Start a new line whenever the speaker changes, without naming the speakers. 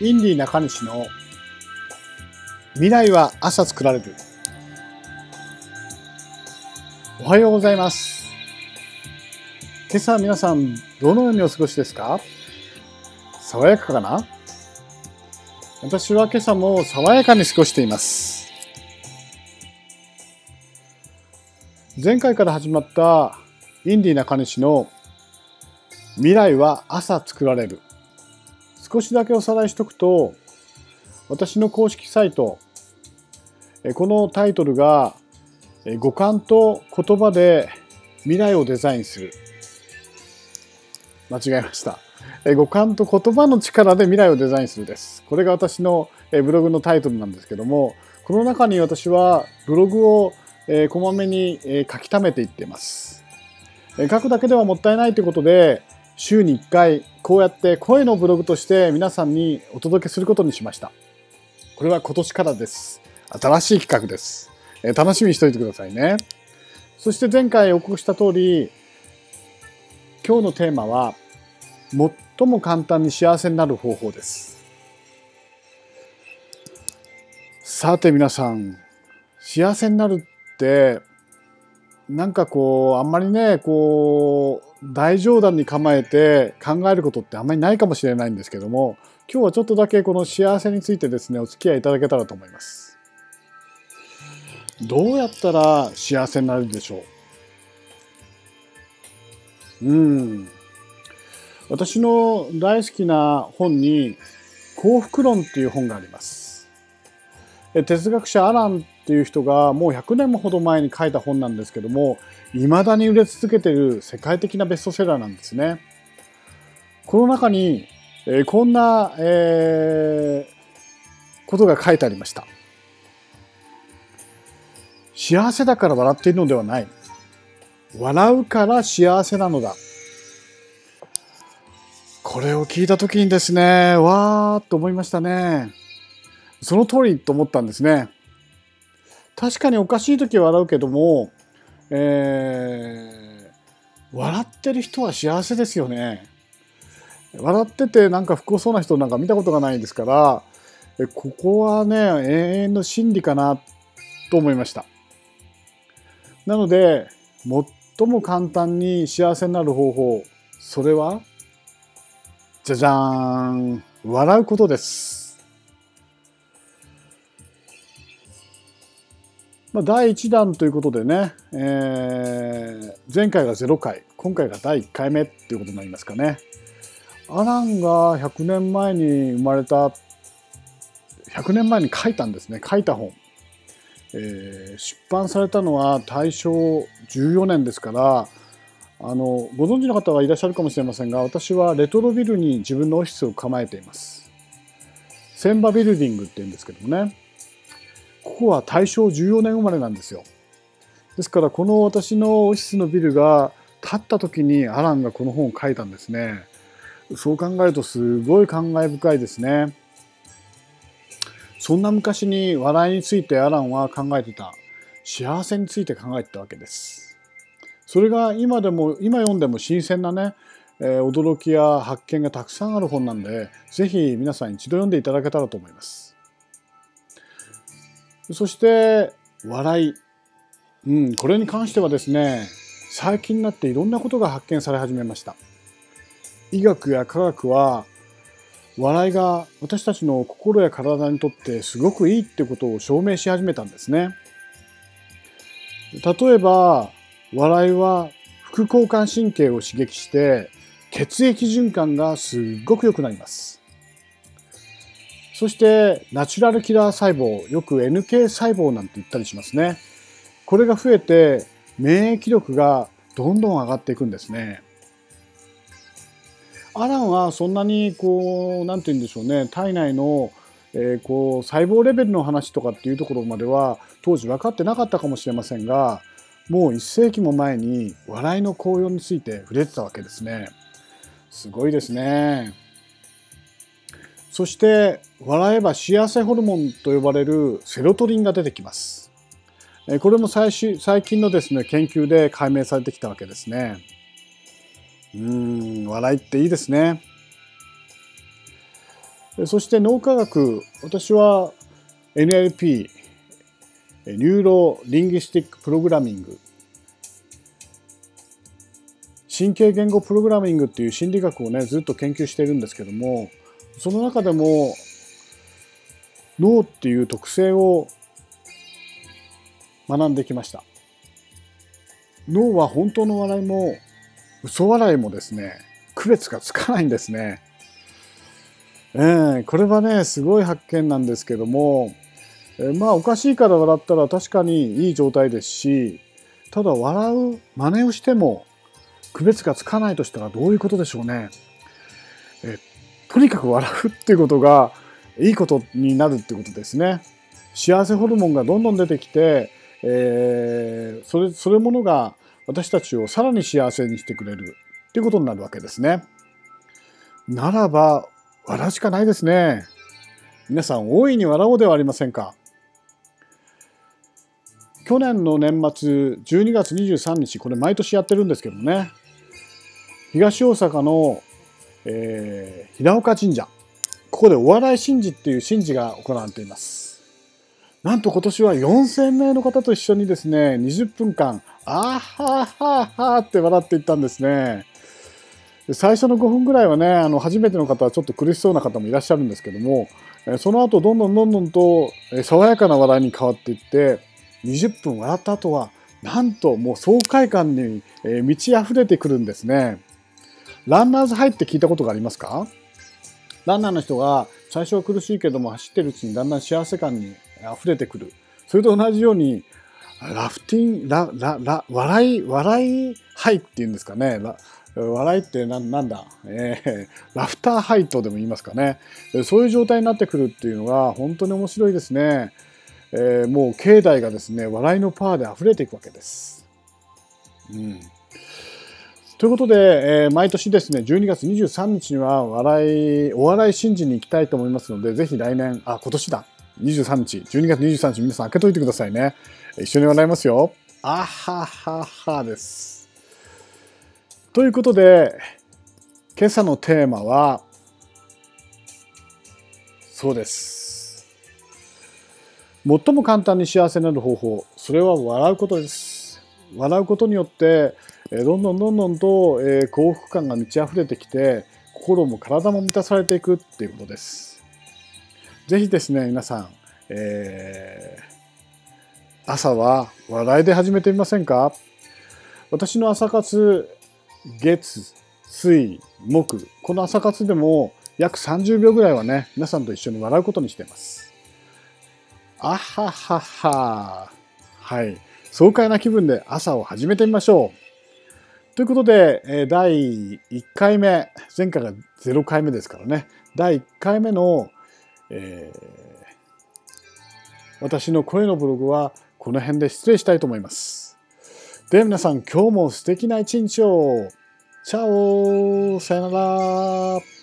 インディ中西の未来は朝作られる。おはようございます。今朝皆さんどのようにお過ごしですか？爽やかかな？私は今朝も爽やかに過ごしています。前回から始まったインディ中西の未来は朝作られる。少しだけおさらいしとくと、私の公式サイト、このタイトルが五感と言葉で未来をデザインする。間違えました。五感と言葉の力で未来をデザインするです。これが私のブログのタイトルなんですけども、この中に私はブログをこまめに書き溜めていっています。書くだけではもったいないということで、週に1回こうやって声のブログとして皆さんにお届けすることにしました。これは今年からです。新しい企画です。え、楽しみにしておいてくださいね。そして前回お告した通り、今日のテーマは最も簡単に幸せになる方法です。さて皆さん、幸せになるってなんかこうあんまりねこう大冗談に構えて考えることってあんまりないかもしれないんですけども今日はちょっとだけこの幸せについてですねお付き合いいただけたらと思います。どうやったら幸せになるでしょう？うん私の大好きな本に幸福論っていう本があります。哲学者アランっていう人がもう100年もほど前に書いた本なんですけども未だに売れ続けている世界的なベストセラーなんですね。この中に、えー、こんな、えー、ことが書いてありました。幸せだから笑っているのではない。笑うから幸せなのだ。これを聞いた時にですね、わーっと思いましたね。その通りと思ったんですね。確かにおかしい時は笑うけども、えー、笑ってる人は幸せですよね。笑っててなんか不幸そうな人なんか見たことがないですからここはね永遠の真理かなと思いました。なので最も簡単に幸せになる方法それはじゃじゃーん笑うことです。まあ、第1弾ということでね、えー、前回が0回今回が第1回目っていうことになりますかね。アランが100年前に生まれた100年前に書いたんですね。書いた本、えー、出版されたのは大正14年ですからあのご存知の方はいらっしゃるかもしれませんが私はレトロビルに自分のオフィスを構えています。千葉ビルディングっていうんですけどもね。ここは大正14年生まれなんですよ。ですからこの私のオフィスのビルが建った時にアランがこの本を書いたんですね。そう考えるとすごい感慨深いですね。そんな昔に笑いについてアランは考えてた。幸せについて考えてたわけです。それが今でも、今読んでも新鮮なね、えー、驚きや発見がたくさんある本なんで、ぜひ皆さん一度読んでいただけたらと思います。そして笑い、うん、これに関してはですね最近になっていろんなことが発見され始めました。医学や科学は笑いが私たちの心や体にとってすごくいいってことを証明し始めたんですね。例えば笑いは副交感神経を刺激して血液循環がすっごく良くなります。そしてナチュラルキラー細胞よく NK 細胞なんて言ったりしますねこれが増えて免疫力がどんどん上がっていくんですねアランはそんなにこう何て言うんでしょうね体内のえー、こう細胞レベルの話とかっていうところまでは当時分かってなかったかもしれませんがもう1世紀も前に笑いの効用について触れてたわけですね。すごいですね。そして笑えば幸せホルモンと呼ばれるセロトニンが出てきます。これも最最近のですね研究で解明されてきたわけですね。うん笑いっていいですね。そして脳科学私は NLP Neuro Linguistic Programming 神経言語プログラミングっていう心理学をねずっと研究しているんですけどもその中でも脳っていう特性を学んできました脳は本当の笑いも嘘笑いもですね区別がつかないんですねえー、これはねすごい発見なんですけども、えー、まあおかしいから笑ったら確かにいい状態ですしただ笑う真似をしても区別がつかないとしたらどういうことでしょうね。えとにかく笑うっていうことがいいことになるってことですね。幸せホルモンがどんどん出てきて、えー、それそれものが私たちをさらに幸せにしてくれるっていうことになるわけですね。ならば笑うしかないですね。皆さん大いに笑おうではありませんか。去年の年末12月23日これ毎年やってるんですけどもね東大阪の、えー、平岡神社。ここでお笑い神事っていう神事が行われています。なんと今年は4000名の方と一緒にですね20分間あーはーはーはーって笑っていったんですね。最初の5分ぐらいはねあの初めての方はちょっと苦しそうな方もいらっしゃるんですけどもその後どんどんどんどんと爽やかな笑いに変わっていって20分笑った後はなんともう爽快感に満ち溢れてくるんですね。ランナーズハイって聞いたことがありますか？ランナーの人が最初は苦しいけども走ってるうちにだんだん幸せ感に溢れてくる。それと同じようにラフティンラララ笑い笑いハイっていうんですかね笑いってななんだ、えー、ラフターハイとでも言いますかねそういう状態になってくるっていうのが本当に面白いですね。えー、もう境内がですね笑いのパワーで溢れていくわけです。うん、ということで、えー、毎年ですね12月23日には笑いお笑い神事に行きたいと思いますのでぜひ来年あ今年だ。23日。12月23日皆さん開けといてくださいね。一緒に笑いますよ。あはははです。ということで今朝のテーマはそうです。最も簡単に幸せになる方法。それは笑うことです。笑うことによってどんどんどんどんとえ幸福感が満ち溢れてきて心も体も満たされていくっていうことですぜひですね皆さん、えー、朝は笑いで始めてみませんか？私の朝活月水木この朝活でも約30秒ぐらいはね皆さんと一緒に笑うことにしていますあははは。はい。爽快な気分で朝を始めてみましょう。ということで、第1回目、前回が0回目ですからね、第1回目の、えー、私の声のブログはこの辺で失礼したいと思います。では皆さん、今日も素敵な一日を。チャオさよなら